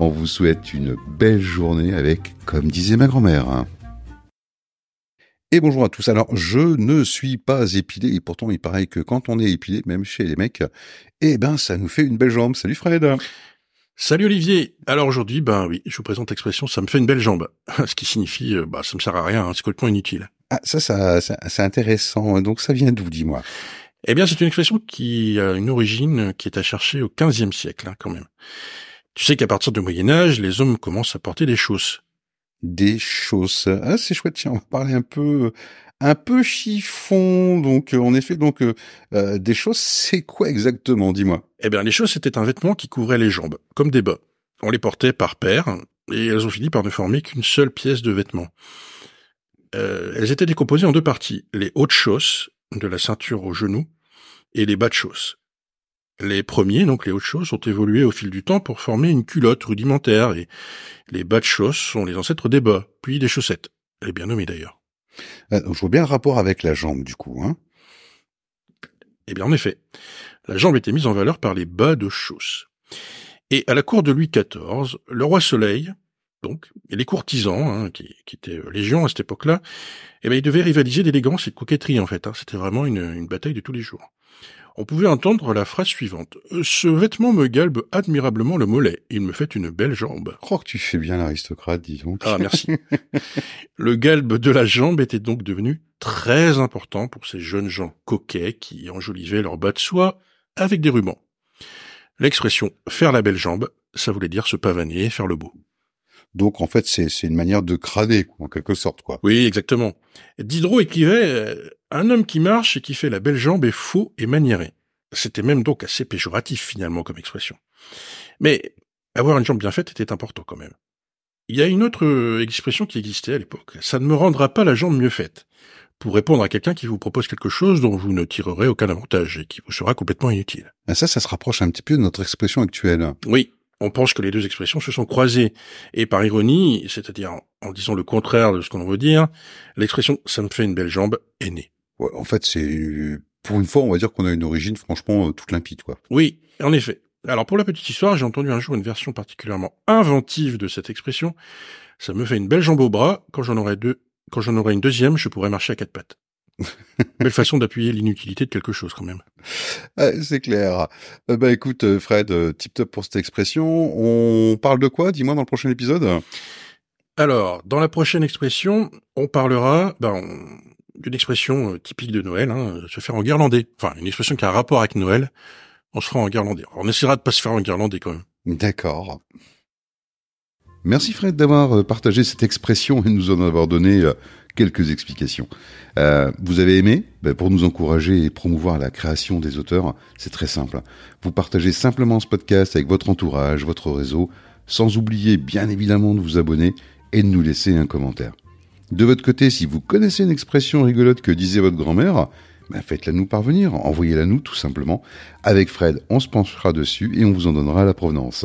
On vous souhaite une belle journée avec, comme disait ma grand-mère. Et bonjour à tous. Alors, je ne suis pas épilé et pourtant il paraît que quand on est épilé, même chez les mecs, eh ben ça nous fait une belle jambe. Salut Fred. Salut Olivier. Alors aujourd'hui, ben oui, je vous présente l'expression "ça me fait une belle jambe", ce qui signifie euh, bah ça me sert à rien, hein, c'est complètement inutile. Ah ça, ça, ça c'est intéressant. Donc ça vient d'où, dis-moi? Eh bien, c'est une expression qui a une origine qui est à chercher au XVe siècle, hein, quand même. Tu sais qu'à partir du Moyen Âge, les hommes commencent à porter des chausses. Des chausses. Ah, c'est chouette. Tiens, on va parler un peu, un peu chiffon. Donc, en effet, donc euh, euh, des chausses, c'est quoi exactement Dis-moi? Eh bien, les chausses c'était un vêtement qui couvrait les jambes, comme des bas. On les portait par paires, et elles ont fini par ne former qu'une seule pièce de vêtement. Euh, elles étaient décomposées en deux parties les hautes chausses, de la ceinture au genou, et les bas de chausses. Les premiers, donc les hautes chausses, ont évolué au fil du temps pour former une culotte rudimentaire, et les bas de chausses sont les ancêtres des bas, puis des chaussettes. Elle est bien nommée d'ailleurs. Euh, je vois bien le rapport avec la jambe, du coup. Hein eh bien, en effet, la jambe était mise en valeur par les bas de chausses. Et à la cour de Louis XIV, le roi Soleil, donc, et les courtisans, hein, qui, étaient légion à cette époque-là, eh bien, ils devaient rivaliser d'élégance et de coquetterie, en fait. Hein. C'était vraiment une, une bataille de tous les jours on pouvait entendre la phrase suivante. Ce vêtement me galbe admirablement le mollet. Il me fait une belle jambe. Je crois que tu fais bien l'aristocrate, disons. Ah, merci. le galbe de la jambe était donc devenu très important pour ces jeunes gens coquets qui enjolivaient leur bas de soie avec des rubans. L'expression faire la belle jambe, ça voulait dire se pavaner, faire le beau. Donc en fait, c'est une manière de crâner, en quelque sorte, quoi. Oui, exactement. Diderot écrivait euh, un homme qui marche et qui fait la belle jambe est faux et maniéré. C'était même donc assez péjoratif finalement comme expression. Mais avoir une jambe bien faite était important quand même. Il y a une autre euh, expression qui existait à l'époque. Ça ne me rendra pas la jambe mieux faite. Pour répondre à quelqu'un qui vous propose quelque chose dont vous ne tirerez aucun avantage et qui vous sera complètement inutile. Ah, ça, ça se rapproche un petit peu de notre expression actuelle. Oui, on pense que les deux expressions se sont croisées. Et par ironie, c'est-à-dire en disant le contraire de ce qu'on veut dire, l'expression ça me fait une belle jambe est née. Ouais, en fait, c'est pour une fois, on va dire qu'on a une origine franchement euh, toute limpide, quoi. Oui, en effet. Alors pour la petite histoire, j'ai entendu un jour une version particulièrement inventive de cette expression. Ça me fait une belle jambe au bras. Quand j'en aurai deux, quand j'en aurai une deuxième, je pourrai marcher à quatre pattes. Belle façon d'appuyer l'inutilité de quelque chose quand même. c'est clair. Euh, bah écoute euh, Fred, euh, tip top pour cette expression. On parle de quoi Dis-moi dans le prochain épisode? Alors, dans la prochaine expression, on parlera ben, d'une expression typique de Noël, hein, se faire en guirlandais. Enfin, une expression qui a un rapport avec Noël. On sera en guirlandais. on essaiera de pas se faire en guirlandais quand même. D'accord. Merci Fred d'avoir partagé cette expression et nous en avoir donné quelques explications. Euh, vous avez aimé? Ben, Pour nous encourager et promouvoir la création des auteurs, c'est très simple. Vous partagez simplement ce podcast avec votre entourage, votre réseau, sans oublier bien évidemment de vous abonner et de nous laisser un commentaire. De votre côté, si vous connaissez une expression rigolote que disait votre grand-mère, ben faites-la nous parvenir, envoyez-la nous tout simplement. Avec Fred, on se penchera dessus et on vous en donnera la provenance.